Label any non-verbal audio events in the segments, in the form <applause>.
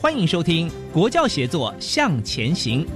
欢迎收听《国教协作向前行》。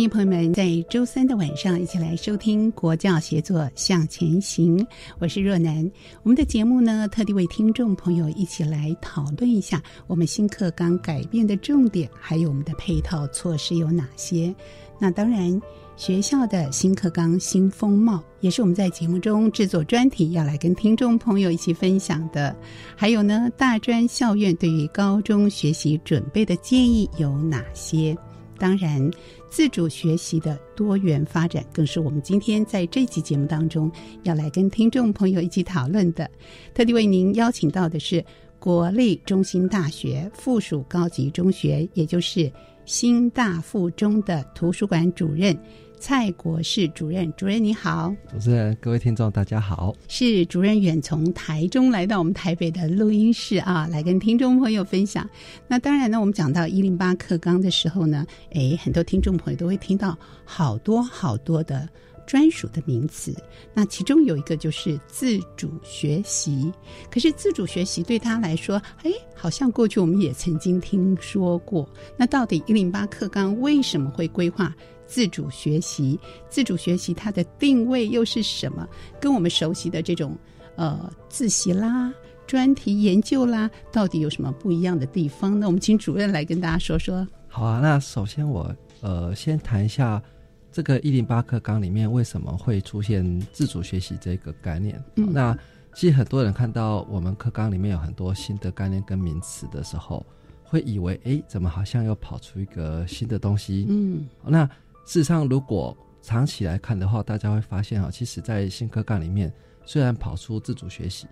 欢迎朋友们在周三的晚上一起来收听国教协作向前行。我是若楠。我们的节目呢，特地为听众朋友一起来讨论一下我们新课纲改变的重点，还有我们的配套措施有哪些。那当然，学校的新课纲新风貌，也是我们在节目中制作专题要来跟听众朋友一起分享的。还有呢，大专校院对于高中学习准备的建议有哪些？当然。自主学习的多元发展，更是我们今天在这期节目当中要来跟听众朋友一起讨论的。特地为您邀请到的是国立中心大学附属高级中学，也就是新大附中的图书馆主任。蔡国士主任，主任你好，主持人各位听众大家好，是主任远从台中来到我们台北的录音室啊，来跟听众朋友分享。那当然呢，我们讲到一零八课纲的时候呢，诶，很多听众朋友都会听到好多好多的专属的名词。那其中有一个就是自主学习，可是自主学习对他来说，诶，好像过去我们也曾经听说过。那到底一零八课纲为什么会规划？自主学习，自主学习它的定位又是什么？跟我们熟悉的这种呃自习啦、专题研究啦，到底有什么不一样的地方？那我们请主任来跟大家说说。好啊，那首先我呃先谈一下这个一零八课纲里面为什么会出现自主学习这个概念。嗯，那其实很多人看到我们课纲里面有很多新的概念跟名词的时候，会以为哎，怎么好像又跑出一个新的东西？嗯，那。事实上，如果长期来看的话，大家会发现啊，其实，在新课纲里面，虽然跑出自主学习，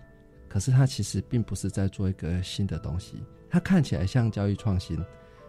可是它其实并不是在做一个新的东西。它看起来像教育创新，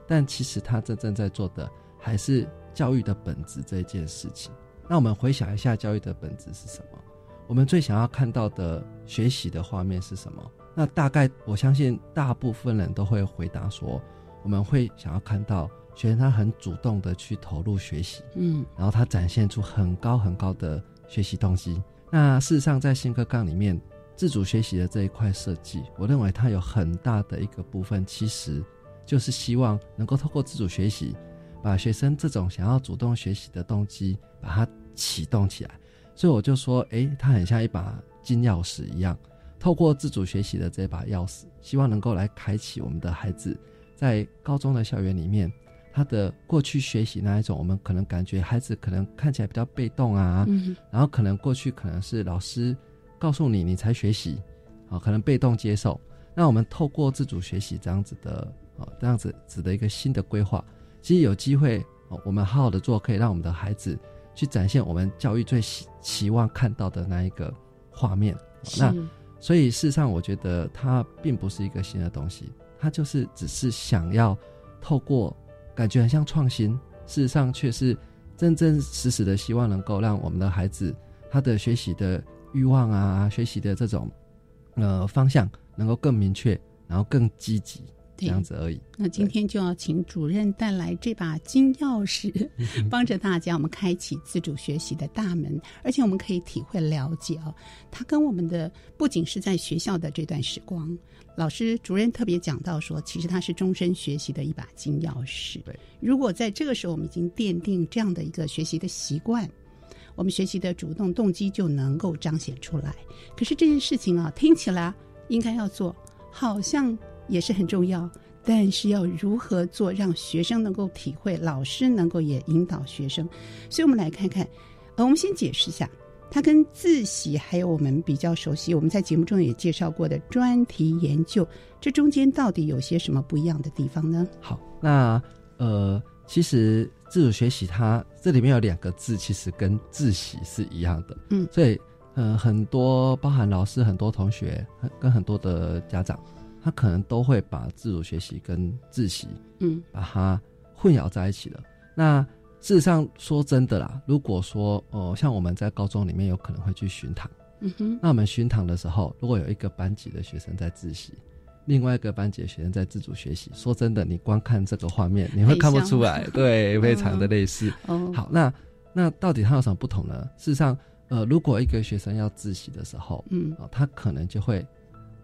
但其实它真正在做的还是教育的本质这一件事情。那我们回想一下，教育的本质是什么？我们最想要看到的学习的画面是什么？那大概我相信大部分人都会回答说，我们会想要看到。学生他很主动的去投入学习，嗯，然后他展现出很高很高的学习动机。那事实上，在新课纲里面，自主学习的这一块设计，我认为它有很大的一个部分，其实就是希望能够透过自主学习，把学生这种想要主动学习的动机，把它启动起来。所以我就说，诶，它很像一把金钥匙一样，透过自主学习的这把钥匙，希望能够来开启我们的孩子在高中的校园里面。他的过去学习那一种，我们可能感觉孩子可能看起来比较被动啊，然后可能过去可能是老师告诉你你才学习，啊，可能被动接受。那我们透过自主学习这样子的啊这样子子的一个新的规划，其实有机会我们好好的做，可以让我们的孩子去展现我们教育最希期望看到的那一个画面。那所以事实上，我觉得它并不是一个新的东西，它就是只是想要透过。感觉很像创新，事实上却是真真实实的希望能够让我们的孩子他的学习的欲望啊，学习的这种呃方向能够更明确，然后更积极。这样子而已。那今天就要请主任带来这把金钥匙，<laughs> 帮着大家我们开启自主学习的大门，而且我们可以体会了解哦，它跟我们的不仅是在学校的这段时光，老师主任特别讲到说，其实它是终身学习的一把金钥匙。对，如果在这个时候我们已经奠定这样的一个学习的习惯，我们学习的主动动机就能够彰显出来。可是这件事情啊，听起来应该要做，好像也是很重要。但是要如何做，让学生能够体会，老师能够也引导学生，所以我们来看看，呃，我们先解释一下，它跟自习还有我们比较熟悉，我们在节目中也介绍过的专题研究，这中间到底有些什么不一样的地方呢？好，那呃，其实自主学习它这里面有两个字，其实跟自习是一样的，嗯，所以呃，很多包含老师、很多同学跟很多的家长。他可能都会把自主学习跟自习，嗯，把它混淆在一起了。那事实上说真的啦，如果说哦，像我们在高中里面有可能会去巡堂，嗯哼，那我们巡堂的时候，如果有一个班级的学生在自习，另外一个班级的学生在自主学习，说真的，你光看这个画面，你会看不出来，对，非常的类似。哦，好，那那到底它有什么不同呢？事实上，呃，如果一个学生要自习的时候，嗯，啊，他可能就会。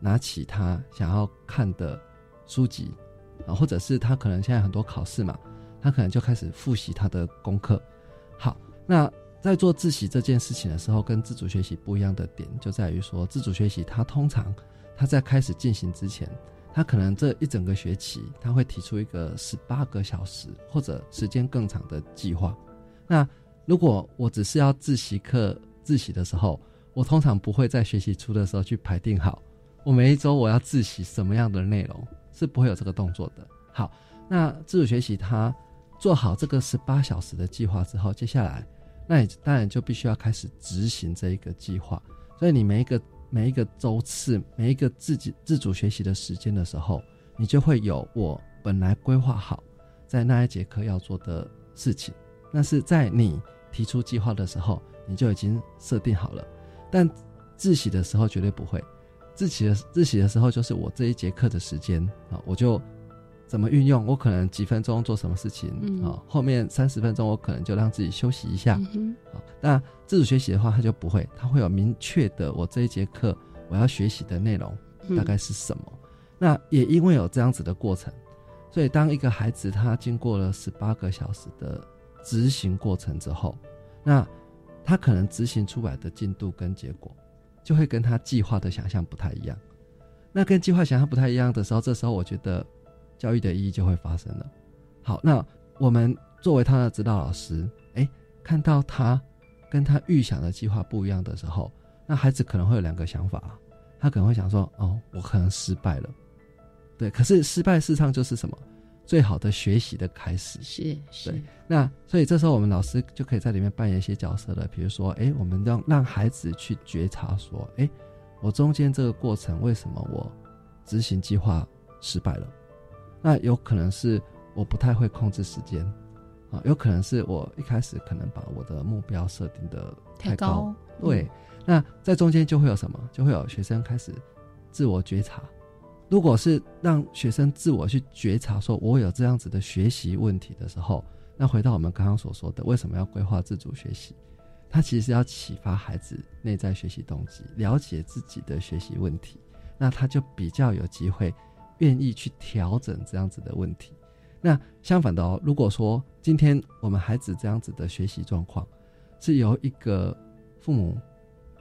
拿起他想要看的书籍啊，或者是他可能现在很多考试嘛，他可能就开始复习他的功课。好，那在做自习这件事情的时候，跟自主学习不一样的点就在于说，自主学习他通常他在开始进行之前，他可能这一整个学期他会提出一个十八个小时或者时间更长的计划。那如果我只是要自习课自习的时候，我通常不会在学习初的时候去排定好。我每一周我要自习什么样的内容是不会有这个动作的。好，那自主学习它做好这个十八小时的计划之后，接下来那你当然就必须要开始执行这一个计划。所以你每一个每一个周次每一个自己自主学习的时间的时候，你就会有我本来规划好在那一节课要做的事情。那是在你提出计划的时候，你就已经设定好了。但自习的时候绝对不会。自习的自习的时候，就是我这一节课的时间啊，我就怎么运用。我可能几分钟做什么事情啊，后面三十分钟我可能就让自己休息一下。好，那自主学习的话，他就不会，他会有明确的我这一节课我要学习的内容大概是什么。那也因为有这样子的过程，所以当一个孩子他经过了十八个小时的执行过程之后，那他可能执行出来的进度跟结果。就会跟他计划的想象不太一样，那跟计划想象不太一样的时候，这时候我觉得教育的意义就会发生了。好，那我们作为他的指导老师，哎，看到他跟他预想的计划不一样的时候，那孩子可能会有两个想法，他可能会想说：“哦，我可能失败了。”对，可是失败事实上就是什么？最好的学习的开始是是，那所以这时候我们老师就可以在里面扮演一些角色了，比如说，哎，我们让让孩子去觉察说，哎，我中间这个过程为什么我执行计划失败了？那有可能是我不太会控制时间啊，有可能是我一开始可能把我的目标设定的太高，对，那在中间就会有什么？就会有学生开始自我觉察。如果是让学生自我去觉察，说我有这样子的学习问题的时候，那回到我们刚刚所说的，为什么要规划自主学习？他其实要启发孩子内在学习动机，了解自己的学习问题，那他就比较有机会愿意去调整这样子的问题。那相反的哦，如果说今天我们孩子这样子的学习状况，是由一个父母，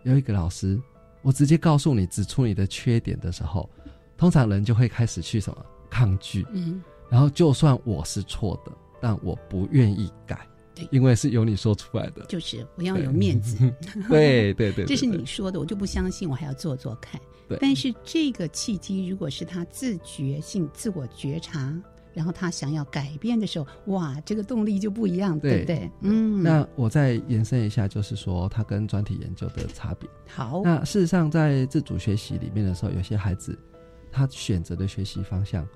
有一个老师，我直接告诉你指出你的缺点的时候。通常人就会开始去什么抗拒，嗯，然后就算我是错的，但我不愿意改，对，因为是由你说出来的，就是我要有面子，对。<laughs> 对对，这是你说的，我就不相信，我还要做做看。对，但是这个契机，如果是他自觉性、自我觉察，然后他想要改变的时候，哇，这个动力就不一样，对。不对？嗯，那我再延伸一下，就是说他跟专题研究的差别。好，那事实上在自主学习里面的时候，有些孩子。他选择的学习方向，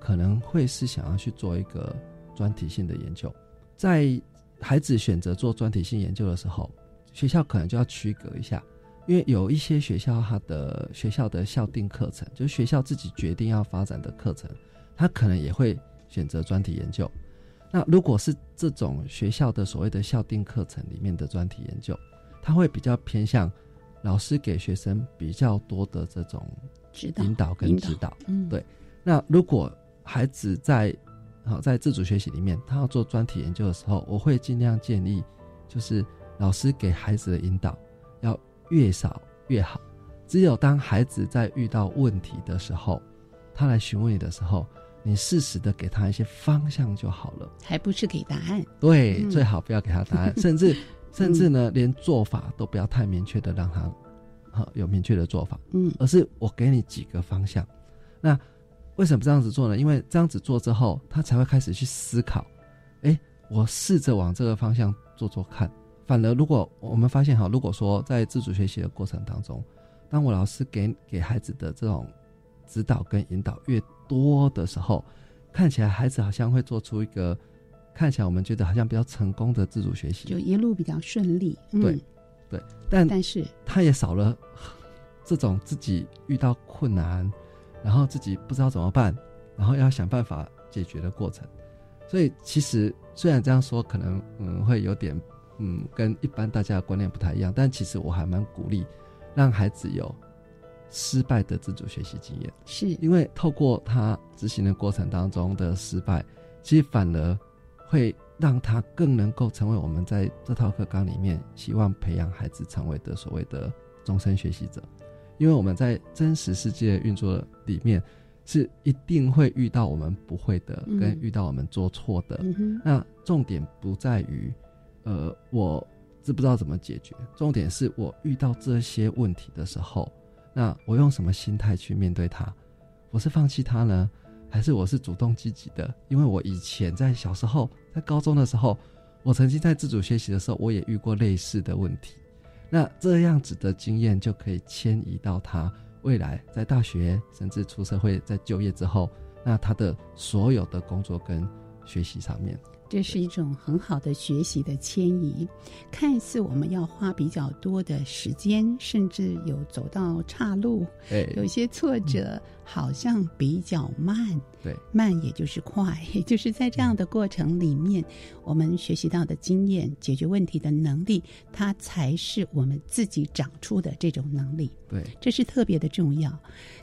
可能会是想要去做一个专题性的研究。在孩子选择做专题性研究的时候，学校可能就要区隔一下，因为有一些学校，它的学校的校定课程，就是学校自己决定要发展的课程，他可能也会选择专题研究。那如果是这种学校的所谓的校定课程里面的专题研究，他会比较偏向老师给学生比较多的这种引导跟指导。嗯，对。那如果孩子在好在自主学习里面，他要做专题研究的时候，我会尽量建议，就是老师给孩子的引导要越少越好。只有当孩子在遇到问题的时候，他来询问你的时候。你适时的给他一些方向就好了，还不是给答案。对，最好不要给他答案，甚至 <laughs> 甚至呢，连做法都不要太明确的让他，好有明确的做法。嗯，而是我给你几个方向。那为什么这样子做呢？因为这样子做之后，他才会开始去思考。哎，我试着往这个方向做做看。反而，如果我们发现哈，如果说在自主学习的过程当中，当我老师给给孩子的这种指导跟引导越多的时候，看起来孩子好像会做出一个看起来我们觉得好像比较成功的自主学习，就一路比较顺利。对，对，但但是他也少了这种自己遇到困难，然后自己不知道怎么办，然后要想办法解决的过程。所以其实虽然这样说可能嗯会有点嗯跟一般大家的观念不太一样，但其实我还蛮鼓励让孩子有。失败的自主学习经验，是因为透过他执行的过程当中的失败，其实反而会让他更能够成为我们在这套课纲里面希望培养孩子成为的所谓的终身学习者。因为我们在真实世界运作里面，是一定会遇到我们不会的，跟遇到我们做错的。那重点不在于，呃，我知不知道怎么解决，重点是我遇到这些问题的时候。那我用什么心态去面对它？我是放弃它呢，还是我是主动积极的？因为我以前在小时候，在高中的时候，我曾经在自主学习的时候，我也遇过类似的问题。那这样子的经验就可以迁移到他未来在大学，甚至出社会，在就业之后，那他的所有的工作跟学习上面。这是一种很好的学习的迁移，看似我们要花比较多的时间，甚至有走到岔路，有些挫折。好像比较慢，对，慢也就是快，也 <laughs> 就是在这样的过程里面，我们学习到的经验、解决问题的能力，它才是我们自己长出的这种能力。对，这是特别的重要。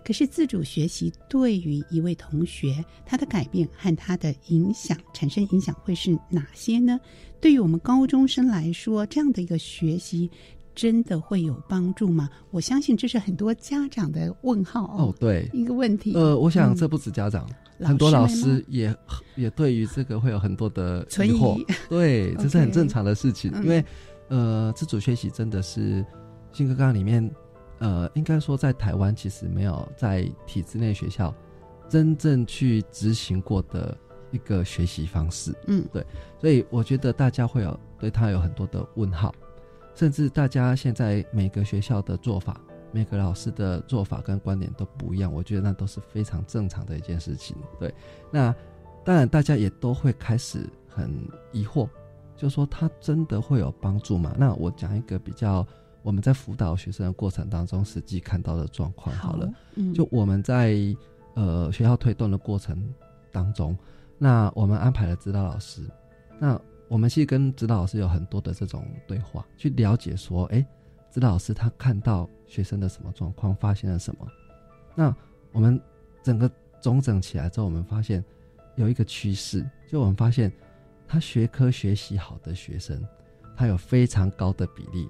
可是自主学习对于一位同学，他的改变和他的影响，产生影响会是哪些呢？对于我们高中生来说，这样的一个学习。真的会有帮助吗？我相信这是很多家长的问号哦。对，一个问题。呃，我想这不止家长，很多老师也也对于这个会有很多的疑惑。<laughs> 对，这是很正常的事情。因为呃，自主学习真的是新课纲里面，呃，应该说在台湾其实没有在体制内学校真正去执行过的一个学习方式。嗯，对，所以我觉得大家会有对他有很多的问号。甚至大家现在每个学校的做法，每个老师的做法跟观点都不一样，我觉得那都是非常正常的一件事情。对，那当然大家也都会开始很疑惑，就说他真的会有帮助吗？那我讲一个比较我们在辅导学生的过程当中实际看到的状况好了，嗯就我们在呃学校推动的过程当中，那我们安排了指导老师，那。我们其实跟指导老师有很多的这种对话，去了解说，哎，指导老师他看到学生的什么状况，发现了什么？那我们整个总整起来之后，我们发现有一个趋势，就我们发现他学科学习好的学生，他有非常高的比例，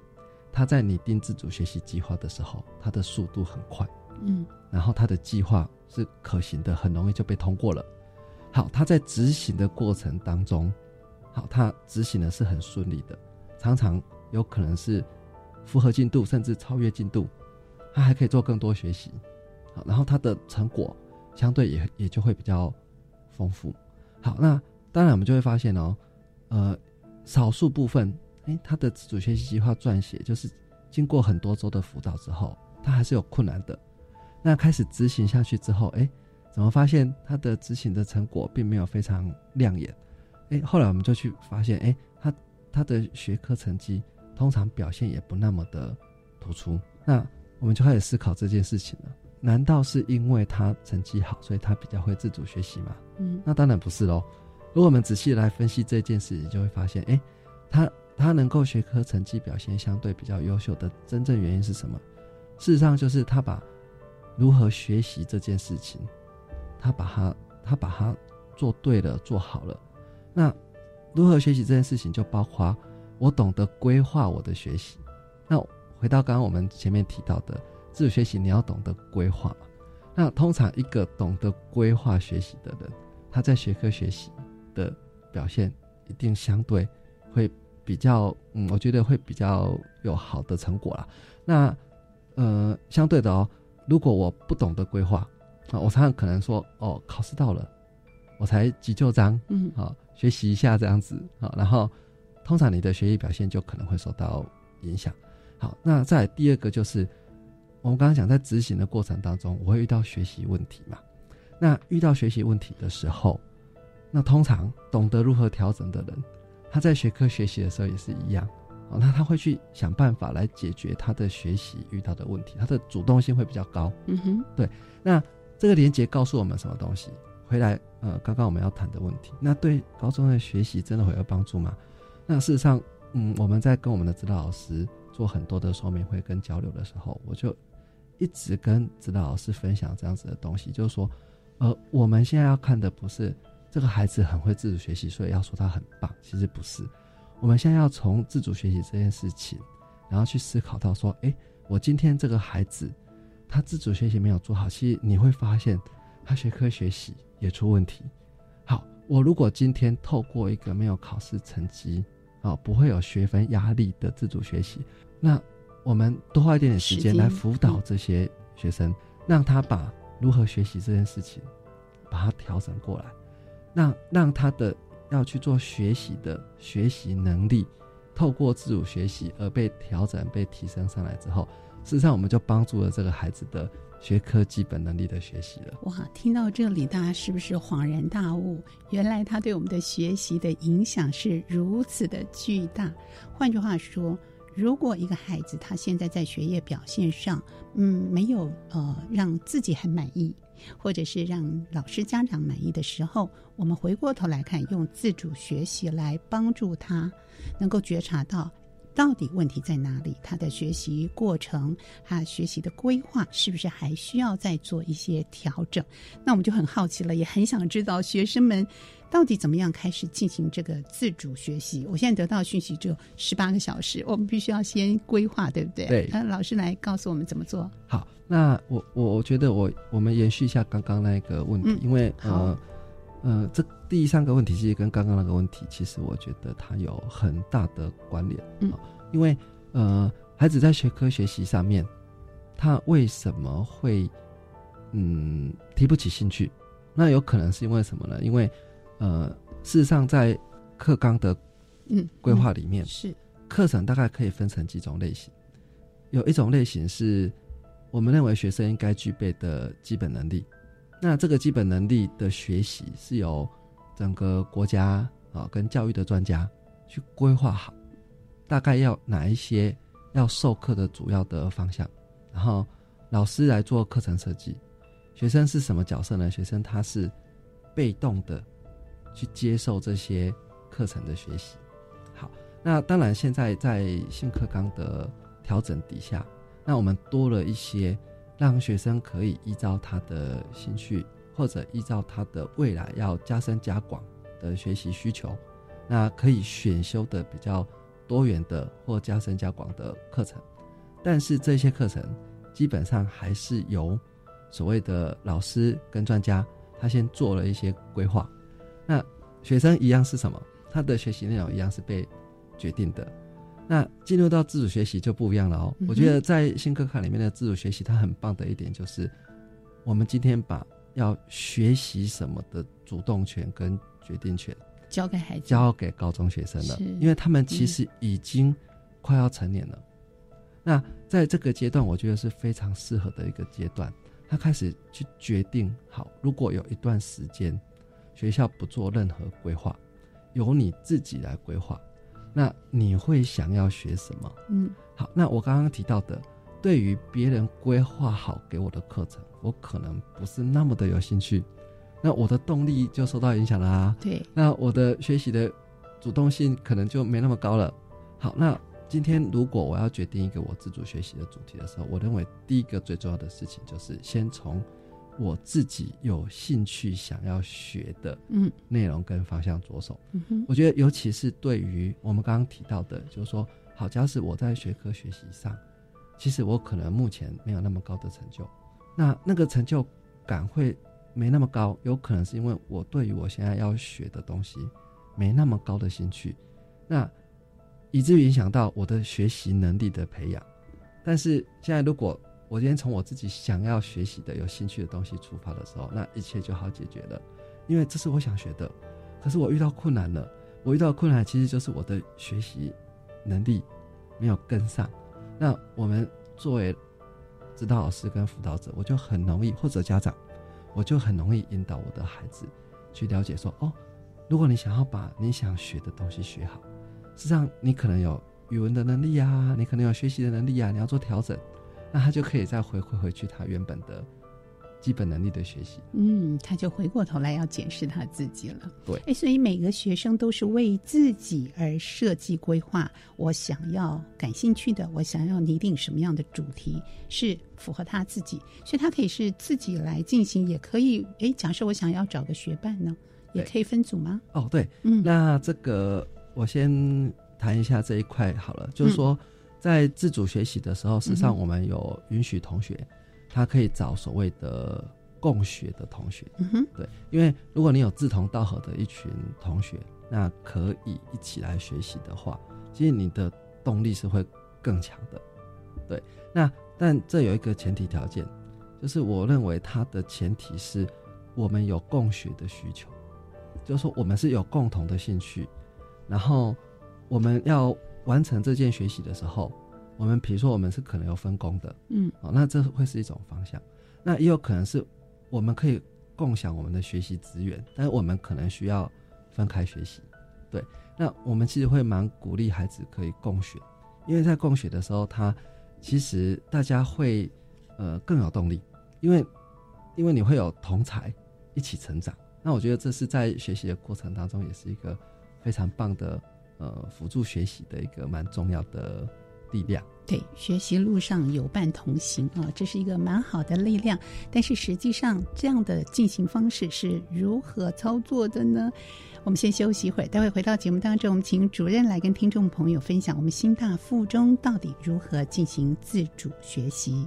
他在拟定自主学习计划的时候，他的速度很快，嗯，然后他的计划是可行的，很容易就被通过了。好，他在执行的过程当中。好，他执行的是很顺利的，常常有可能是符合进度，甚至超越进度，他还可以做更多学习。好，然后他的成果相对也也就会比较丰富。好，那当然我们就会发现哦，呃，少数部分，哎，他的自主学习计划撰写，就是经过很多周的辅导之后，他还是有困难的。那开始执行下去之后，哎，怎么发现他的执行的成果并没有非常亮眼？哎，后来我们就去发现，哎，他他的学科成绩通常表现也不那么的突出。那我们就开始思考这件事情了。难道是因为他成绩好，所以他比较会自主学习吗？嗯，那当然不是喽。如果我们仔细来分析这件事情，就会发现，哎，他他能够学科成绩表现相对比较优秀的真正原因是什么？事实上，就是他把如何学习这件事情，他把它他把它做对了，做好了。那如何学习这件事情，就包括我懂得规划我的学习。那回到刚刚我们前面提到的自主学习，你要懂得规划嘛？那通常一个懂得规划学习的人，他在学科学习。的表现一定相对会比较，嗯，我觉得会比较有好的成果啦。那呃，相对的哦，如果我不懂得规划，我常常可能说哦，考试到了，我才急救章，嗯，啊，学习一下这样子啊，然后通常你的学习表现就可能会受到影响。好，那再第二个就是我们刚刚讲在执行的过程当中，我会遇到学习问题嘛？那遇到学习问题的时候。那通常懂得如何调整的人，他在学科学习的时候也是一样，哦，那他会去想办法来解决他的学习遇到的问题，他的主动性会比较高。嗯哼，对。那这个连接告诉我们什么东西？回来，呃，刚刚我们要谈的问题，那对高中的学习真的会有帮助吗？那事实上，嗯，我们在跟我们的指导老师做很多的说明会跟交流的时候，我就一直跟指导老师分享这样子的东西，就是说，呃，我们现在要看的不是。这个孩子很会自主学习，所以要说他很棒。其实不是，我们现在要从自主学习这件事情，然后去思考到说，哎，我今天这个孩子，他自主学习没有做好，其实你会发现他学科学习也出问题。好，我如果今天透过一个没有考试成绩，啊，不会有学分压力的自主学习，那我们多花一点点时间来辅导这些学生，让他把如何学习这件事情，把它调整过来。让让他的要去做学习的学习能力，透过自主学习而被调整、被提升上来之后，事实上我们就帮助了这个孩子的学科基本能力的学习了。哇，听到这里，大家是不是恍然大悟？原来他对我们的学习的影响是如此的巨大。换句话说，如果一个孩子他现在在学业表现上，嗯，没有呃让自己很满意。或者是让老师、家长满意的时候，我们回过头来看，用自主学习来帮助他，能够觉察到到底问题在哪里，他的学习过程、他学习的规划是不是还需要再做一些调整？那我们就很好奇了，也很想知道学生们。到底怎么样开始进行这个自主学习？我现在得到讯息只有十八个小时，我们必须要先规划，对不对？对。那老师来告诉我们怎么做。好，那我我我觉得我我们延续一下刚刚那个问题，因为呃呃，这第三个问题其实跟刚刚那个问题，其实我觉得它有很大的关联。嗯。因为呃，孩子在学科学习上面，他为什么会嗯提不起兴趣？那有可能是因为什么呢？因为呃，事实上，在课纲的嗯规划里面，是课程大概可以分成几种类型。有一种类型是我们认为学生应该具备的基本能力。那这个基本能力的学习是由整个国家啊跟教育的专家去规划好，大概要哪一些要授课的主要的方向，然后老师来做课程设计。学生是什么角色呢？学生他是被动的。去接受这些课程的学习，好，那当然现在在新课纲的调整底下，那我们多了一些让学生可以依照他的兴趣或者依照他的未来要加深加广的学习需求，那可以选修的比较多元的或加深加广的课程，但是这些课程基本上还是由所谓的老师跟专家他先做了一些规划。那学生一样是什么？他的学习内容一样是被决定的。那进入到自主学习就不一样了哦。我觉得在新课卡里面的自主学习，它很棒的一点就是，我们今天把要学习什么的主动权跟决定权交给孩子，交给高中学生了，因为他们其实已经快要成年了。那在这个阶段，我觉得是非常适合的一个阶段。他开始去决定好，如果有一段时间。学校不做任何规划，由你自己来规划。那你会想要学什么？嗯，好。那我刚刚提到的对于别人规划好给我的课程，我可能不是那么的有兴趣，那我的动力就受到影响啦啊。对，那我的学习的主动性可能就没那么高了。好，那今天如果我要决定一个我自主学习的主题的时候，我认为第一个最重要的事情就是先从我自己有兴趣想要学的嗯内容跟方向着手。嗯哼，我觉得，尤其是对于我们刚刚提到的，就是说，好，假使我在学科学习上，其实我可能目前没有那么高的成就，那那个成就感会没那么高，有可能是因为我对于我现在要学的东西没那么高的兴趣，那以至于影响到我的学习能力的培养。但是现在，如果我今天从我自己想要学习的、有兴趣的东西出发的时候，那一切就好解决了，因为这是我想学的。可是我遇到困难了，我遇到困难其实就是我的学习能力没有跟上。那我们作为指导老师跟辅导者，我就很容易，或者家长，我就很容易引导我的孩子去了解说，哦，如果你想要把你想学的东西学好，实际上你可能有语文的能力啊，你可能有学习的能力啊，你要做调整，那他就可以再回馈回去他原本的基本能力的学习。嗯，他就回过头来要检视他自己了。对哎，所以每个学生都是为自己而设计规划。我想要感兴趣的，我想要拟定什么样的主题是符合他自己，所以他可以是自己来进行，也可以。哎，假设我想要找个学伴呢，也可以分组吗？哦，对，嗯，那这个我先谈一下这一块好了，就是说，在自主学习的时候，事实上我们有允许同学，他可以找所谓的共学的同学，嗯哼，对，因为如果你有志同道合的一群同学，那可以一起来学习的话，其实你的动力是会更强的，对。那但这有一个前提条件，就是我认为它的前提是我们有共学的需求，就是说我们是有共同的兴趣，然后我们要完成这件学习的时候，我们比如说我们是可能有分工的，嗯，哦，那这会是一种方向。那也有可能是我们可以共享我们的学习资源，但是我们可能需要分开学习。对，那我们其实会蛮鼓励孩子可以共学，因为在共学的时候，他其实大家会呃更有动力，因为因为你会有同才一起成长。那我觉得这是在学习的过程当中，也是一个非常棒的呃辅助学习的一个蛮重要的力量。对，学习路上有伴同行啊，这是一个蛮好的力量。但是实际上，这样的进行方式是如何操作的呢？我们先休息一会儿，待会回到节目当中，我们请主任来跟听众朋友分享我们新大附中到底如何进行自主学习。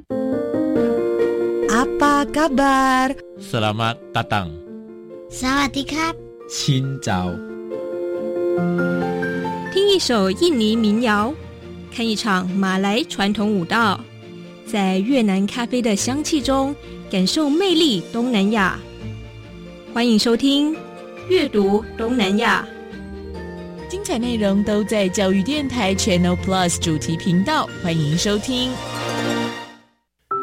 Apa kabar? Selamat datang. Sawadee 新早。听一首印尼民谣，看一场马来传统舞蹈，在越南咖啡的香气中，感受魅力东南亚。欢迎收听《阅读东南亚》，精彩内容都在教育电台 Channel Plus 主题频道，欢迎收听。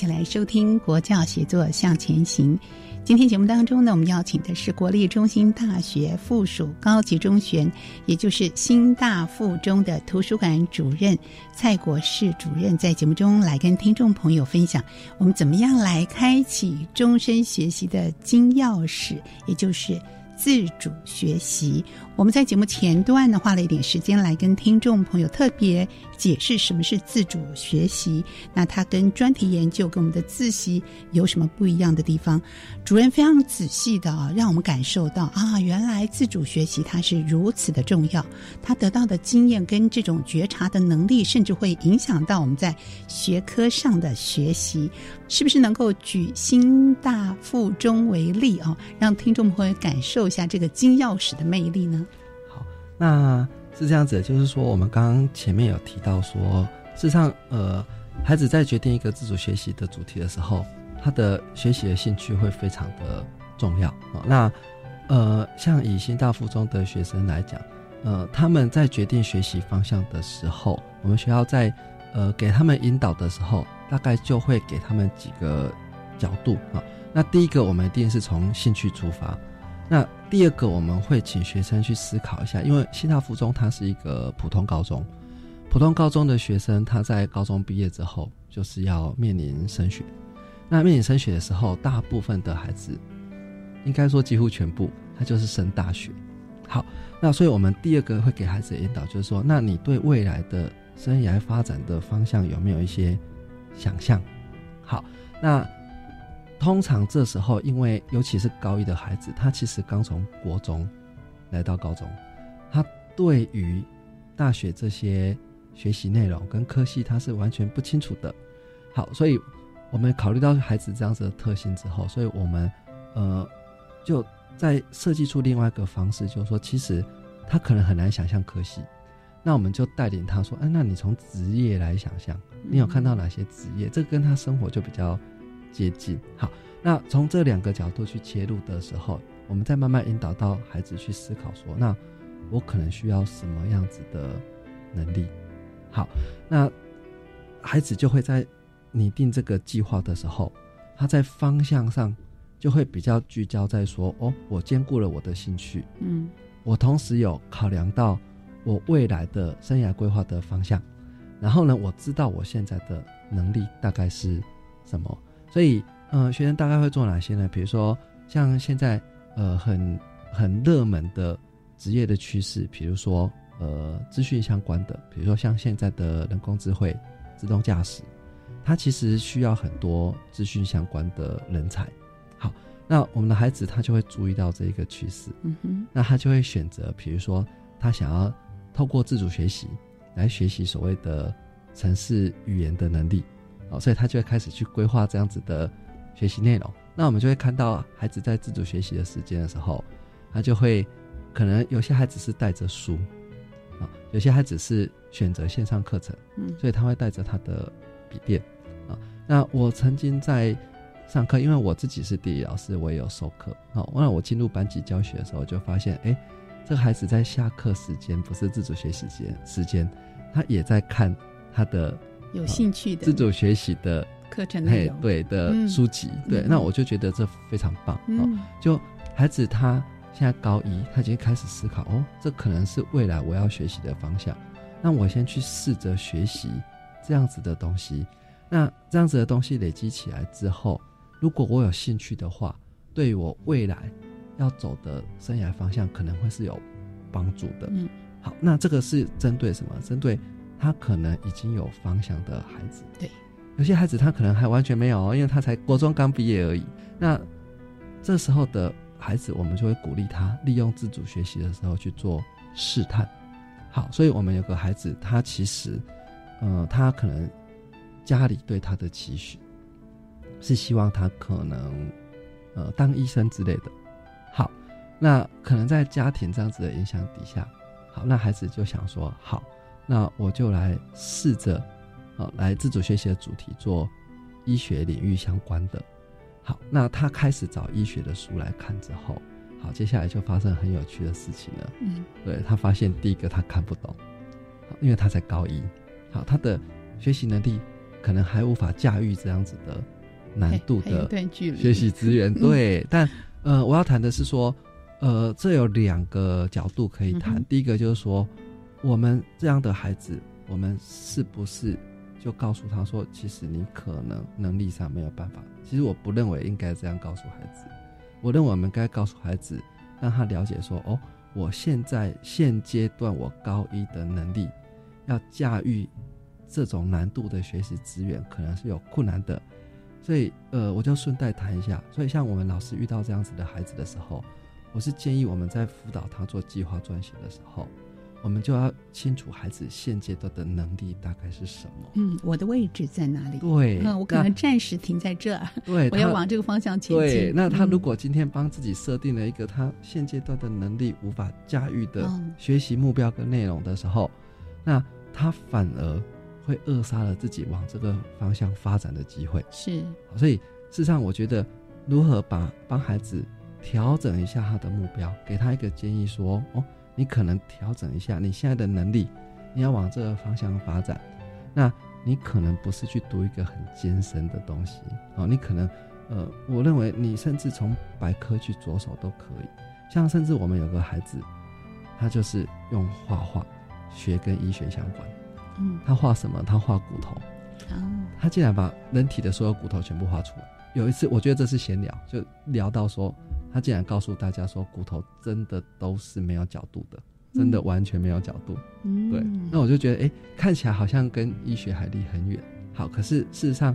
一起来收听国教写作向前行。今天节目当中呢，我们邀请的是国立中心大学附属高级中学，也就是新大附中的图书馆主任蔡国士主任，在节目中来跟听众朋友分享，我们怎么样来开启终身学习的金钥匙，也就是自主学习。我们在节目前段呢，花了一点时间来跟听众朋友特别解释什么是自主学习。那它跟专题研究跟我们的自习有什么不一样的地方？主任非常仔细的啊，让我们感受到啊，原来自主学习它是如此的重要。他得到的经验跟这种觉察的能力，甚至会影响到我们在学科上的学习。是不是能够举新大附中为例啊，让听众朋友感受一下这个金钥匙的魅力呢？好那是这样子，就是说，我们刚刚前面有提到说，事实上，呃，孩子在决定一个自主学习的主题的时候，他的学习的兴趣会非常的重要啊。那，呃，像以新大附中的学生来讲，呃，他们在决定学习方向的时候，我们学校在呃给他们引导的时候，大概就会给他们几个角度啊。那第一个，我们一定是从兴趣出发。那第二个，我们会请学生去思考一下，因为新大附中它是一个普通高中，普通高中的学生他在高中毕业之后就是要面临升学。那面临升学的时候，大部分的孩子，应该说几乎全部，他就是升大学。好，那所以我们第二个会给孩子的引导，就是说，那你对未来的生涯发展的方向有没有一些想象？好，那。通常这时候，因为尤其是高一的孩子，他其实刚从国中来到高中，他对于大学这些学习内容跟科系，他是完全不清楚的。好，所以我们考虑到孩子这样子的特性之后，所以我们呃就在设计出另外一个方式，就是说，其实他可能很难想象科系，那我们就带领他说：“哎，那你从职业来想象，你有看到哪些职业？这跟他生活就比较。”接近好，那从这两个角度去切入的时候，我们再慢慢引导到孩子去思考说：那我可能需要什么样子的能力？好，那孩子就会在拟定这个计划的时候，他在方向上就会比较聚焦在说：哦，我兼顾了我的兴趣，嗯，我同时有考量到我未来的生涯规划的方向，然后呢，我知道我现在的能力大概是什么，所以，呃，学生大概会做哪些呢？比如说，像现在，呃，很 <laughs> 很热门的职业的趋势，比如说，呃，资讯相关的，比如说像现在的人工智慧、自动驾驶，它其实需要很多资讯相关的人才。好，那我们的孩子他就会注意到这一个趋势，嗯哼，那他就会选择，比如说他想要。透过自主学习来学习所谓的城市语言的能力，哦，所以他就会开始去规划这样子的学习内容。那我们就会看到孩子在自主学习的时间的时候，他就会可能有些孩子是带着书，啊，有些孩子是选择线上课程，嗯，所以他会带着他的笔电，啊，那我曾经在上课，因为我自己是地理老师，我也有授课，哦，那我进入班级教学的时候就发现，哎。这个孩子在下课时间不是自主学习时间，时间他也在看他的有兴趣的自主学习的课程内容，对的书籍，对。那我就觉得这非常棒哦。就孩子他现在高一，他已经开始思考哦，这可能是未来我要学习的方向。那我先去试着学习这样子的东西。那这样子的东西累积起来之后，如果我有兴趣的话，对于我未来。要走的生涯方向可能会是有帮助的。嗯，好，那这个是针对什么？针对他可能已经有方向的孩子。对，有些孩子他可能还完全没有，因为他才国中刚毕业而已。那这时候的孩子，我们就会鼓励他利用自主学习的时候去做试探。好，所以我们有个孩子，他其实，呃，他可能家里对他的期许是希望他可能，呃，当医生之类的。好，那可能在家庭这样子的影响底下，好，那孩子就想说，好，那我就来试着，哦，来自主学习的主题做医学领域相关的。好，那他开始找医学的书来看之后，好，接下来就发生很有趣的事情了。嗯，对他发现第一个他看不懂，因为他在高一，好，他的学习能力可能还无法驾驭这样子的难度的学习资源，对，但。呃，我要谈的是说，呃，这有两个角度可以谈。第一个就是说，我们这样的孩子，我们是不是就告诉他说，其实你可能能力上没有办法。其实我不认为应该这样告诉孩子。我认为我们该告诉孩子，让他了解说，哦，我现在现阶段我高一的能力，要驾驭这种难度的学习资源，可能是有困难的。所以，呃，我就顺带谈一下。所以，像我们老师遇到这样子的孩子的时候，我是建议我们在辅导他做计划撰写的时候，我们就要清楚孩子现阶段的能力大概是什么。嗯，我的位置在哪里？对，嗯，我可能暂时停在这儿。<laughs> 对，我要往这个方向前进。对，那他如果今天帮自己设定了一个他现阶段的能力无法驾驭的学习目标跟内容的时候，那他反而。会扼杀了自己往这个方向发展的机会。是，所以事实上，我觉得如何把帮孩子调整一下他的目标，给他一个建议，说哦，你可能调整一下你现在的能力，你要往这个方向发展。那你可能不是去读一个很艰深的东西哦，你可能呃，我认为你甚至从百科去着手都可以。像甚至我们有个孩子，他就是用画画学跟医学相关。嗯他画什么？他画骨头。他竟然把人体的所有骨头全部画出来。有一次，我觉得这是闲聊，就聊到说，他竟然告诉大家说，骨头真的都是没有角度的，真的完全没有角度。对。那我就觉得，哎，看起来好像跟医学还离很远。好，可是事实上，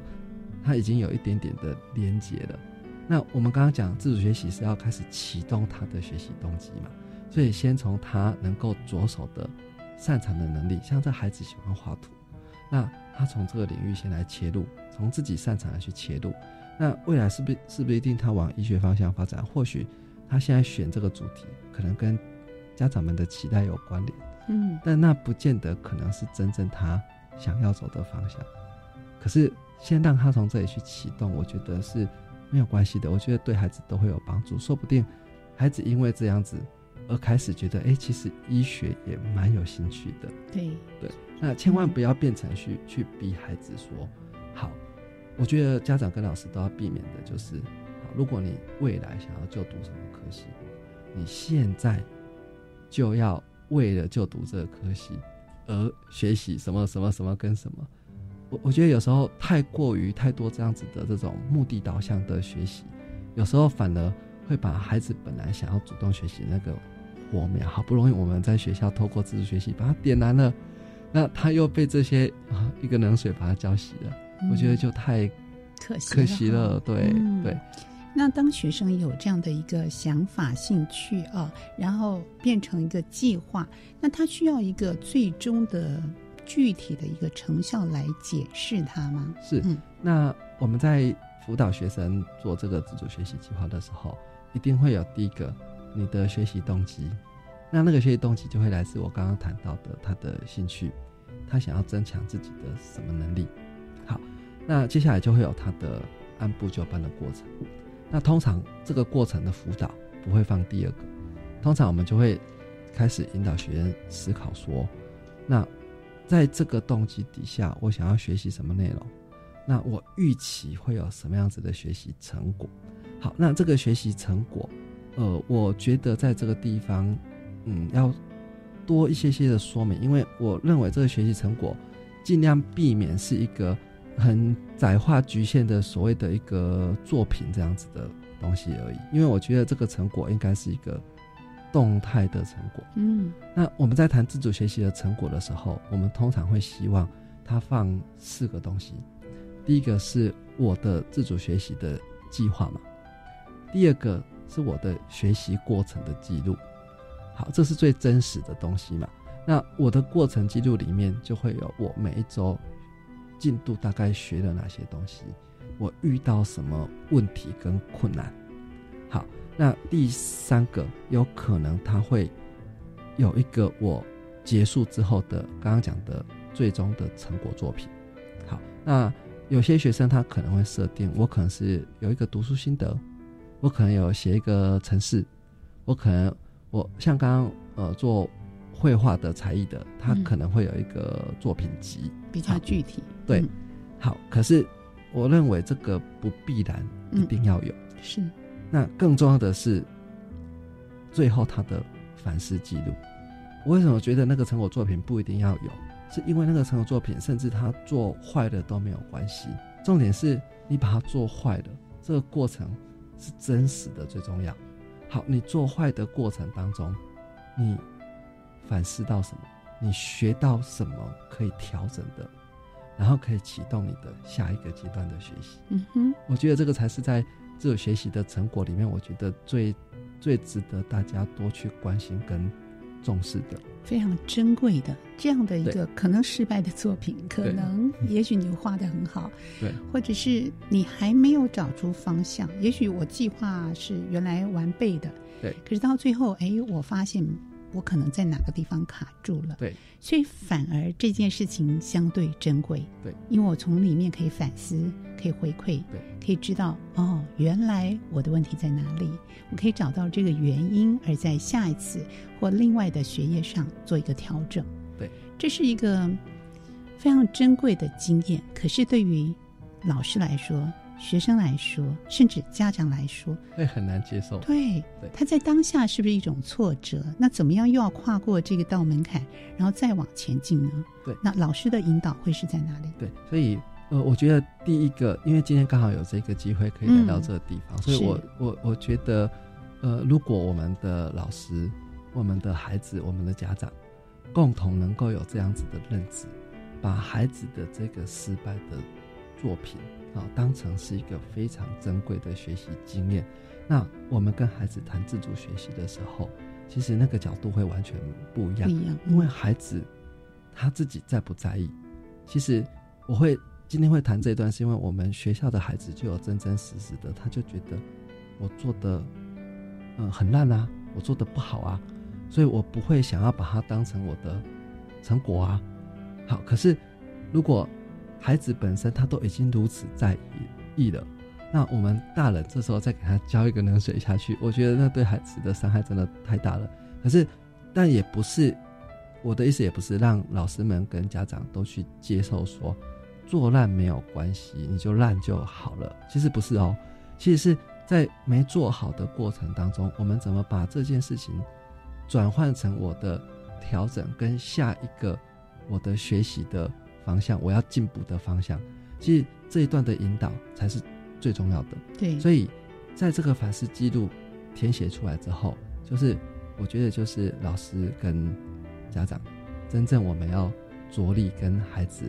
他已经有一点点的连结了。那我们刚刚讲自主学习是要开始启动他的学习动机嘛？所以先从他能够着手的。擅长的能力，像这孩子喜欢画图，那他从这个领域先来切入，从自己擅长的去切入，那未来是不是是不是一定他往医学方向发展？或许他现在选这个主题，可能跟家长们的期待有关联，嗯，但那不见得可能是真正他想要走的方向。可是先让他从这里去启动，我觉得是没有关系的。我觉得对孩子都会有帮助，说不定孩子因为这样子。而开始觉得，哎，其实医学也蛮有兴趣的。对对，那千万不要变成去去逼孩子说，好。我觉得家长跟老师都要避免的就是，如果你未来想要就读什么科系，你现在就要为了就读这个科系而学习什么什么什么跟什么。我我觉得有时候太过于太多这样子的这种目的导向的学习，有时候反而会把孩子本来想要主动学习那个火苗，好不容易我们在学校透过自主学习把它点燃了，那他又被这些啊一个冷水把它浇熄了，我觉得就太可惜可惜了。对对。那当学生有这样的一个想法、兴趣啊，然后变成一个计划，那他需要一个最终的。具体的一个成效来解释它吗？是，那我们在辅导学生做这个自主学习计划的时候，一定会有第一个你的学习动机，那那个学习动机就会来自我刚刚谈到的他的兴趣，他想要增强自己的什么能力。那接下来就会有他的按部就班的过程。那通常这个过程的辅导不会放第二个，通常我们就会开始引导学员思考说，那。在这个动机底下，我想要学习什么内容？那我预期会有什么样子的学习成果？好，那这个学习成果，呃，我觉得在这个地方，嗯，要多一些些的说明，因为我认为这个学习成果尽量避免是一个很窄化局限的所谓的一个作品这样子的东西而已，因为我觉得这个成果应该是一个。动态的成果，嗯，那我们在谈自主学习的成果的时候，我们通常会希望它放四个东西。第一个是我的自主学习的计划嘛，第二个是我的学习过程的记录。好，这是最真实的东西嘛。那我的过程记录里面就会有我每一周进度大概学了哪些东西，我遇到什么问题跟困难。好。那第三个有可能他会有一个我结束之后的刚刚讲的最终的成果作品。好，那有些学生他可能会设定，我可能是有一个读书心得，我可能有写一个程式，我可能我像刚刚呃做绘画的才艺的，他可能会有一个作品集，比较具体。对，好，可是我认为这个不必然一定要有，是。那更重要的是，最后他的反思记录。我为什么觉得那个成果作品不一定要有？是因为那个成果作品，甚至他做坏了都没有关系。重点是你把它做坏了，这个过程是真实的，最重要。好，你做坏的过程当中，你反思到什么？你学到什么可以调整的？然后可以启动你的下一个阶段的学习。嗯哼，我觉得这个才是在。自我学习的成果里面，我觉得最最值得大家多去关心跟重视的，非常珍贵的这样的一个可能失败的作品，可能 <laughs> 也许你画的很好，对，或者是你还没有找出方向，也许我计划是原来完备的，对，可是到最后，哎，我发现。我可能在哪个地方卡住了，对，所以反而这件事情相对珍贵，对，因为我从里面可以反思，可以回馈，对，可以知道哦，原来我的问题在哪里，我可以找到这个原因，而在下一次或另外的学业上做一个调整，对，这是一个非常珍贵的经验。可是对于老师来说，学生来说，甚至家长来说，会很难接受。对，他在当下是不是一种挫折？那怎么样又要跨过这个道门槛，然后再往前进呢？对，那老师的引导会是在哪里？对，所以呃，我觉得第一个，因为今天刚好有这个机会可以来到这个地方，所以我我我觉得，呃，如果我们的老师、我们的孩子、我们的家长共同能够有这样子的认知，把孩子的这个失败的作品。啊，当成是一个非常珍贵的学习经验。那我们跟孩子谈自主学习的时候，其实那个角度会完全不一样。不一样，因为孩子他自己在不在意。其实我会今天会谈这一段，是因为我们学校的孩子就有真真实实的，他就觉得我做的嗯很烂啊，我做的不好啊，所以我不会想要把它当成我的成果啊。好，可是如果孩子本身他都已经如此在意了，那我们大人这时候再给他浇一个冷水下去，我觉得那对孩子的伤害真的太大了。可是，但也不是我的意思，也不是让老师们跟家长都去接受说做烂没有关系，你就烂就好了。其实不是哦，其实是在没做好的过程当中，我们怎么把这件事情转换成我的调整跟下一个我的学习的方向，我要进步的方向。其实这一段的引导才是最重要的。对，所以在这个反思记录填写出来之后，就是我觉得就是老师跟家长真正我们要着力跟孩子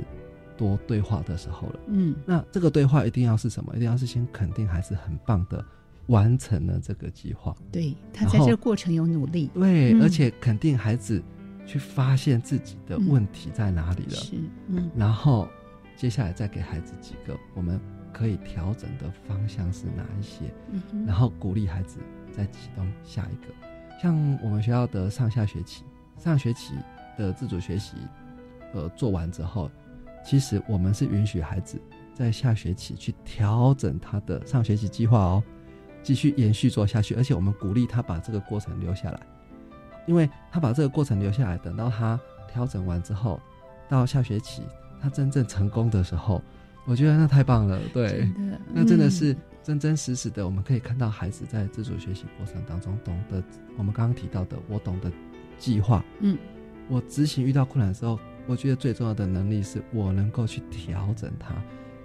多对话的时候了。嗯，那这个对话一定要是什么？一定要是先肯定孩子很棒的完成了这个计划。对他在这个过程有努力。对，嗯而且肯定孩子去发现自己的问题在哪里了。是，嗯，然后接下来再给孩子几个我们可以调整的方向是哪一些，嗯然后鼓励孩子再启动下一个。像我们学校的上下学期，上学期的自主学习，呃，做完之后，其实我们是允许孩子在下学期去调整他的上学期计划哦，继续延续做下去，而且我们鼓励他把这个过程留下来，因为他把这个过程留下来，等到他调整完之后，到下学期他真正成功的时候，我觉得那太棒了，对。那真的是嗯。真真实实的，我们可以看到孩子在自主学习过程当中懂得我们刚刚提到的，我懂得计划，嗯，我执行遇到困难的时候，我觉得最重要的能力是我能够去调整它，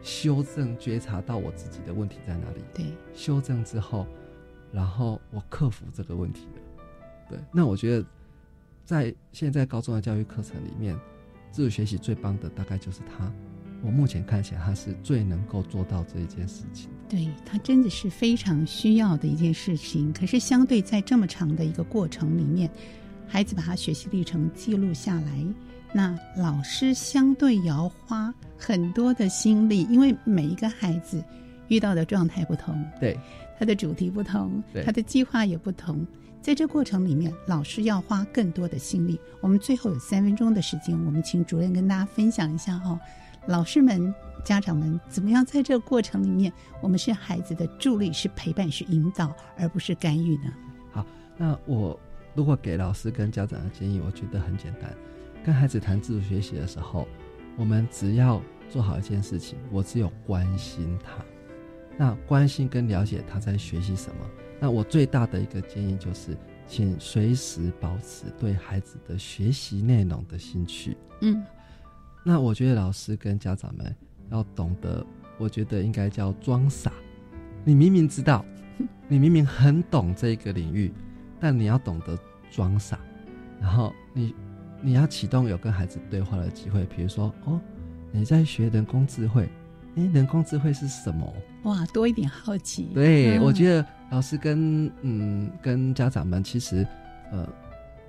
修正、觉察到我自己的问题在哪里，对，修正之后，然后我克服这个问题的，对，那我觉得在现在高中的教育课程里面，自主学习最棒的大概就是他，我目前看起来他是最能够做到这一件事情。对他真的是非常需要的一件事情。可是相对在这么长的一个过程里面，孩子把他学习历程记录下来，那老师相对也要花很多的心力，因为每一个孩子遇到的状态不同，对，他的主题不同对，他的计划也不同。在这过程里面，老师要花更多的心力。我们最后有三分钟的时间，我们请主任跟大家分享一下哦、老师们、家长们怎么样在这个过程里面，我们是孩子的助力、是陪伴、是引导，而不是干预呢？好，那我如果给老师跟家长的建议，我觉得很简单。跟孩子谈自主学习的时候，我们只要做好一件事情，我只有关心他，那关心跟了解他在学习什么。那我最大的一个建议就是，请随时保持对孩子的学习内容的兴趣。嗯，那我觉得老师跟家长们要懂得，我觉得应该叫装傻。你明明知道，<laughs> 你明明很懂这个领域，但你要懂得装傻。然后你你要启动有跟孩子对话的机会，比如说哦，你在学人工智慧，诶，人工智慧是什么？哇，多一点好奇。对，嗯我觉得老师跟嗯跟家长们其实呃，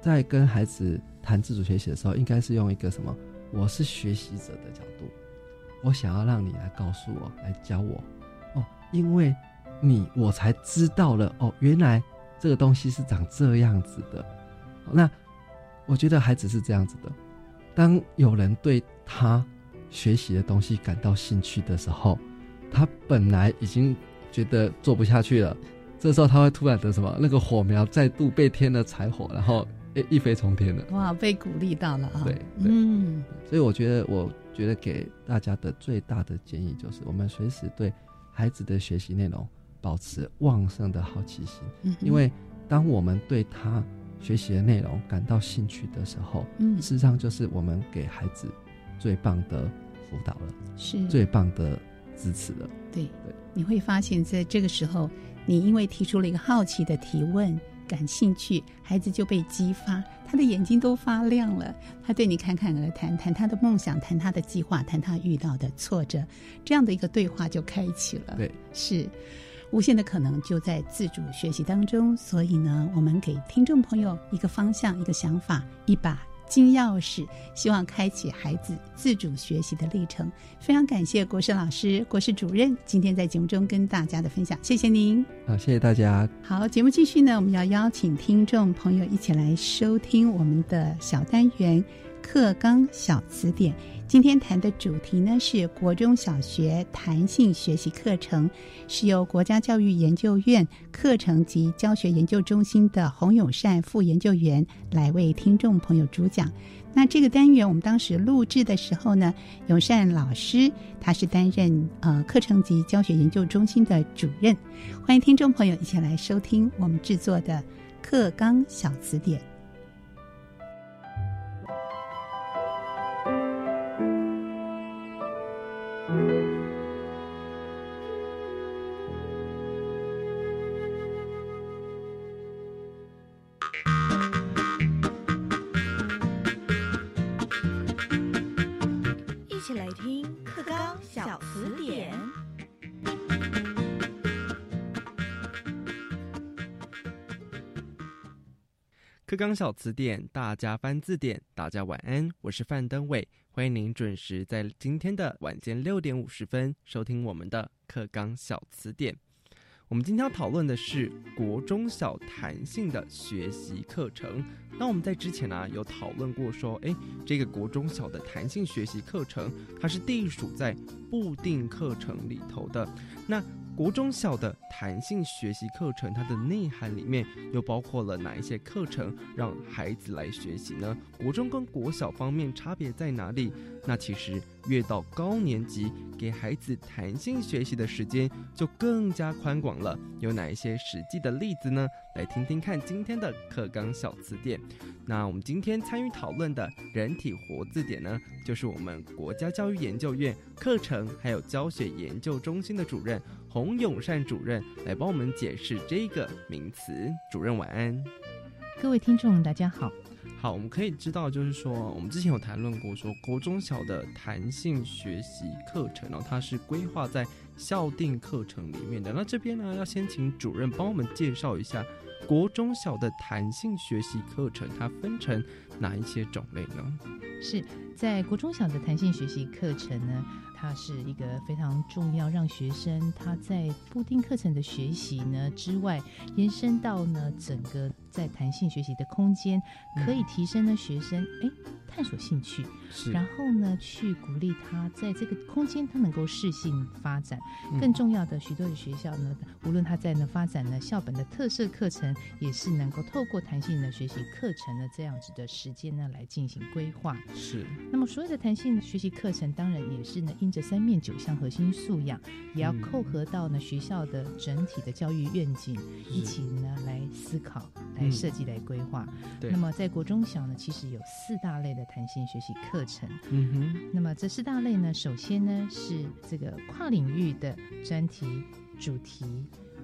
在跟孩子谈自主学习的时候，应该是用一个什么？我是学习者的角度，我想要让你来告诉我，来教我哦，因为你我才知道了哦，原来这个东西是长这样子的。那我觉得孩子是这样子的，当有人对他学习的东西感到兴趣的时候，他本来已经觉得做不下去了，这时候他会突然的什么，那个火苗再度被添了柴火，然后诶一飞冲天了。哇，被鼓励到了啊！对，对。嗯，所以我觉得，我觉得给大家的最大的建议就是，我们随时对孩子的学习内容保持旺盛的好奇心，嗯因为当我们对他学习的内容感到兴趣的时候，嗯。事实上就是我们给孩子最棒的辅导了，是。最棒的支持了。对，你会发现在这个时候，你因为提出了一个好奇的提问，感兴趣，孩子就被激发，他的眼睛都发亮了，他对你侃侃而谈，谈他的梦想，谈他的计划，谈他遇到的挫折，这样的一个对话就开启了。对，是。无限的可能就在自主学习当中，所以呢，我们给听众朋友一个方向、一个想法、一把金钥匙，希望开启孩子自主学习的历程。非常感谢国师老师、国师主任今天在节目中跟大家的分享，谢谢您。好，谢谢大家。好，节目继续呢，我们要邀请听众朋友一起来收听我们的小单元课纲小词典。今天谈的主题呢是国中小学弹性学习课程，是由国家教育研究院课程及教学研究中心的洪永善副研究员来为听众朋友主讲。那这个单元我们当时录制的时候呢，永善老师他是担任呃课程及教学研究中心的主任。欢迎听众朋友一起来收听我们制作的课纲小词典。课纲小词典，大家翻字典，大家晚安，我是范登伟，欢迎您准时在今天的晚间六点五十分收听我们的课纲小词典。我们今天要讨论的是国中小弹性的学习课程。那我们在之前呢、有讨论过说，诶，这个国中小的弹性学习课程，它是隶属在固定课程里头的。那国中小的弹性学习课程，它的内涵里面又包括了哪一些课程让孩子来学习呢？国中跟国小方面差别在哪里？那其实越到高年级，给孩子弹性学习的时间就更加宽广了。有哪一些实际的例子呢？来听听看今天的课纲小词典。那我们今天参与讨论的人体活字典呢，就是我们国家教育研究院课程还有教学研究中心的主任洪永善主任来帮我们解释这个名词。主任晚安。各位听众，大家好。好，我们可以知道，就是说，我们之前有谈论过，说国中小的弹性学习课程哦，它是规划在校定课程里面的。那这边呢，要先请主任帮我们介绍一下国中小的弹性学习课程，它分成哪一些种类呢？是在国中小的弹性学习课程呢，它是一个非常重要，让学生他在固定课程的学习呢之外，延伸到呢整个在弹性学习的空间，可以提升呢学生哎探索兴趣，然后呢去鼓励他在这个空间他能够适性发展。更重要的，许多的学校呢，无论他在呢发展呢校本的特色课程，也是能够透过弹性的学习课程呢这样子的时间呢来进行规划。是。那么所有的弹性学习课程，当然也是呢，因着三面九项核心素养，也要扣合到呢学校的整体的教育愿景，一起呢来思考、来设计、来规划。对。那么在国中小呢，其实有四大类的弹性学习课程。嗯哼。那么这四大类呢，首先呢是这个跨领域的专题、主题。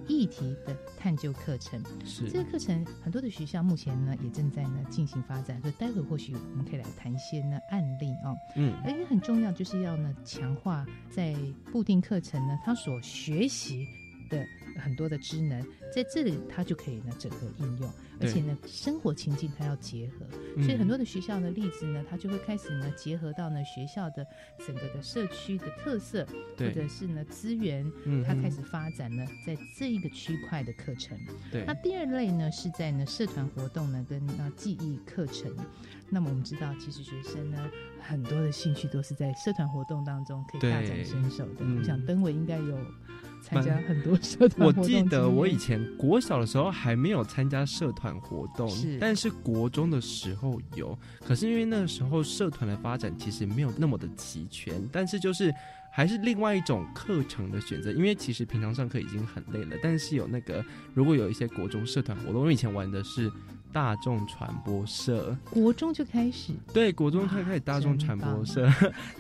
议题的探究课程。是。这个课程，很多的学校目前呢也正在呢进行发展，所以待会或许我们可以来谈一些呢案例哦。嗯，而且很重要就是要呢强化在固定课程呢他所学习的很多的职能，在这里它就可以呢整合应用，而且呢生活情境它要结合，所以很多的学校的例子呢，它就会开始呢结合到呢学校的整个的社区的特色，或者是呢资源，它开始发展呢在这一个区块的课程。对，那第二类呢是在呢社团活动呢跟那记忆课程。那么我们知道，其实学生呢很多的兴趣都是在社团活动当中可以大展身手的。我想登伟应该有参加很多社团活动。我记得我以前国小的时候还没有参加社团活动，是，但是国中的时候有。可是因为那个时候社团的发展其实没有那么的齐全，但是就是还是另外一种课程的选择。因为其实平常上课已经很累了，但是有那个如果有一些国中社团活动，我以前玩的是。大众传播社，国中就开始。对国中开开始大众传播社，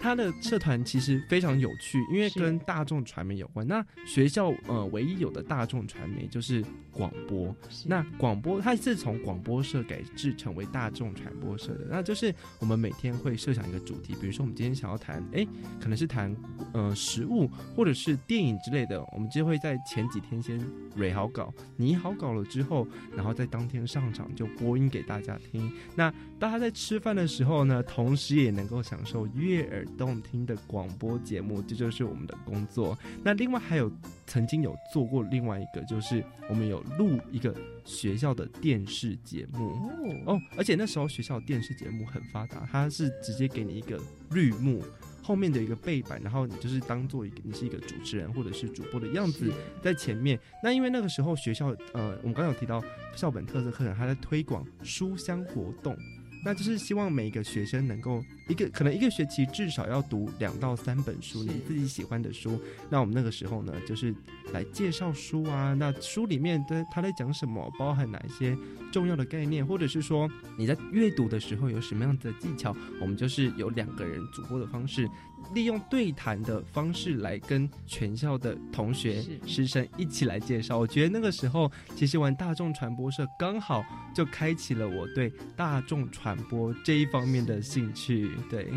他 <laughs> 的社团其实非常有趣，因为跟大众传媒有关。那学校呃唯一有的大众传媒就是广播，那广播它是从广播社改制成为大众传播社的。那就是我们每天会设想一个主题，比如说我们今天想要谈，哎，可能是谈呃食物或者是电影之类的，我们就会在前几天先蕊好稿，拟好稿了之后，然后在当天上场。就播音给大家听。那大家在吃饭的时候呢，同时也能够享受悦耳动听的广播节目，这就是我们的工作。那另外还有曾经有做过另外一个，就是我们有录一个学校的电视节目哦，而且那时候学校电视节目很发达，它是直接给你一个绿幕。后面的一个背板，然后你就是当做一个你是一个主持人或者是主播的样子在前面。那因为那个时候学校，呃，我们刚刚有提到校本特色课程，它在推广书香活动，那就是希望每一个学生能够一个可能一个学期至少要读两到三本书，你自己喜欢的书。那我们那个时候呢，就是来介绍书啊，那书里面的他在讲什么，包含哪一些重要的概念，或者是说你在阅读的时候有什么样的技巧，我们就是有两个人主播的方式利用对谈的方式来跟全校的同学师生一起来介绍。我觉得那个时候其实玩大众传播社刚好就开启了我对大众传播这一方面的兴趣。对，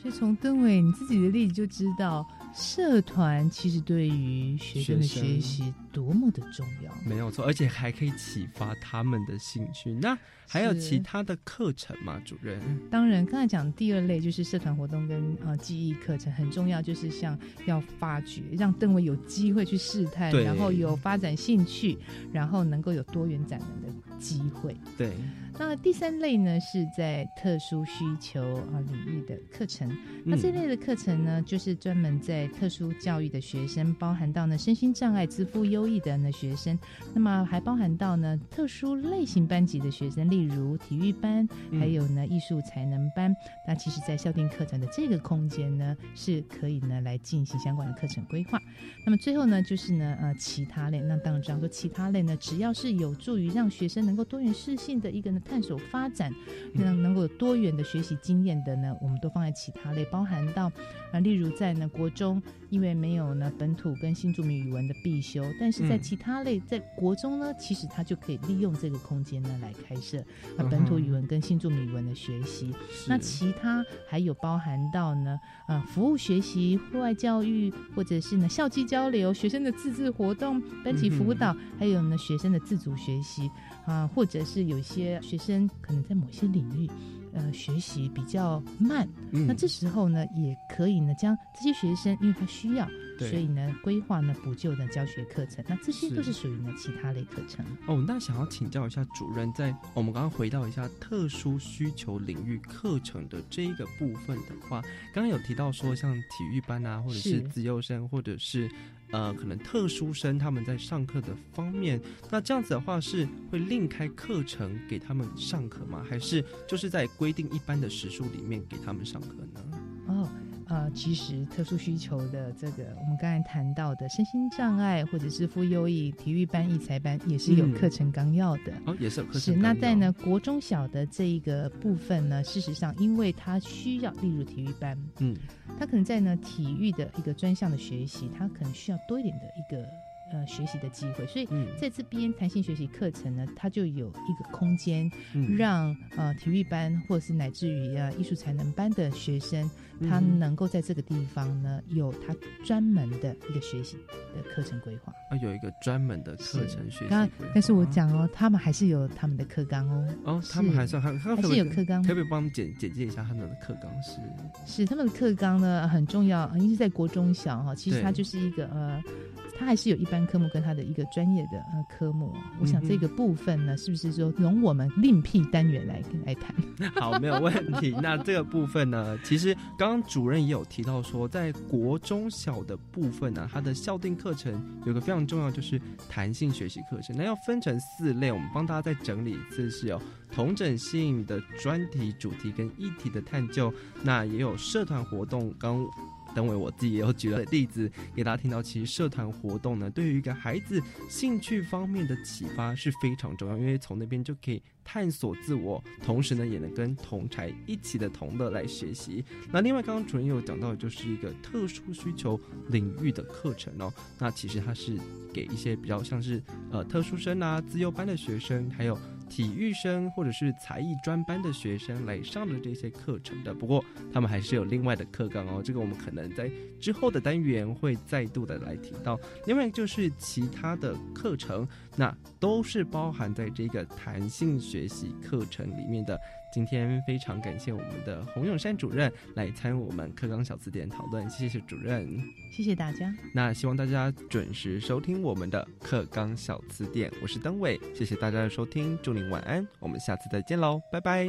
所以从邓伟你自己的例子就知道。社团其实对于学生的学习多么的重要，没有错，而且还可以启发他们的兴趣。那还有其他的课程吗，主任？当然，刚才讲第二类就是社团活动跟呃记忆课程很重要，就是像要发掘，让邓伟有机会去试探，然后有发展兴趣，然后能够有多元展能的机会。对。那第三类呢，是在特殊需求啊领域的课程。那这类的课程呢，就是专门在特殊教育的学生，包含到呢身心障碍、自负优异的呢学生，那么还包含到呢特殊类型班级的学生，例如体育班，还有呢艺术才能班。那其实，在校定课程的这个空间呢，是可以呢来进行相关的课程规划。那么最后呢，就是呢呃其他类。那当然知道说，其他类呢，只要是有助于让学生能够多元适性的一个呢。探索发展，能能够有多元的学习经验的呢，我们都放在其他类，包含到啊，例如在呢国中，因为没有呢本土跟新著名语文的必修，但是在其他类，在国中呢，其实它就可以利用这个空间呢来开设啊本土语文跟新著名语文的学习。那其他还有包含到呢啊服务学习、户外教育，或者是呢校际交流、学生的自治活动、班级辅导，还有呢学生的自主学习。啊，或者是有些学生可能在某些领域，呃，学习比较慢，那这时候呢，也可以呢，将这些学生，因为他需要，所以呢，规划呢补救的教学课程，那这些都是属于呢其他类课程。哦，那想要请教一下主任，在我们刚刚回到一下特殊需求领域课程的这一个部分的话，刚刚有提到说，像体育班啊，或者是自优生，或者是。呃，可能特殊生他们在上课的方面，那这样子的话是会另开课程给他们上课吗？还是就是在规定一般的时数里面给他们上课呢？哦。呃，其实特殊需求的这个，我们刚才谈到的身心障碍或者是富优异体育班、艺才班，也是有课程纲要的。哦，也是有课程。是那在呢国中小的这一个部分呢，事实上，因为他需要，例如体育班，嗯，他可能在呢体育的一个专项的学习，他可能需要多一点的一个。呃，学习的机会，所以在这边弹性学习课程呢，它就有一个空间，让呃体育班或者是乃至于呃艺术才能班的学生，他能够在这个地方呢，有他专门的一个学习的课程规划。啊，有一个专门的课程学习。但是我讲哦，他们还是有他们的课纲哦。哦，他们还是还还是有课纲，可不可以帮我们简简介一下他们的课纲是？是他们的课纲呢很重要，因为在国中小哈，其实它就是一个呃。他还是有一般科目跟它的一个专业的呃科目，我想这个部分呢，是不是说容我们另辟单元来来谈？<laughs> 好，没有问题。那这个部分呢，<laughs> 其实刚刚主任也有提到说，在国中小的部分呢，它的校定课程有个非常重要，就是弹性学习课程。那要分成四类，我们帮大家再整理一次，是有同整性的专题、主题跟议题的探究，那也有社团活动刚。等会我自己也有举了例子给大家听到，其实社团活动呢，对于一个孩子兴趣方面的启发是非常重要，因为从那边就可以探索自我，同时呢，也能跟同才一起的同乐来学习。那另外，刚刚主任有讲到，就是一个特殊需求领域的课程哦，那其实它是给一些比较像是呃特殊生啊、自由班的学生，还有。体育生或者是才艺专班的学生来上的这些课程的，不过他们还是有另外的课纲哦。这个我们可能在之后的单元会再度的来提到。另外就是其他的课程，那都是包含在这个弹性学习课程里面的。今天非常感谢我们的洪永山主任来参与我们课纲小词典讨论，谢谢主任，谢谢大家。那希望大家准时收听我们的课纲小词典，我是登伟，谢谢大家的收听，祝您晚安，我们下次再见喽，拜拜。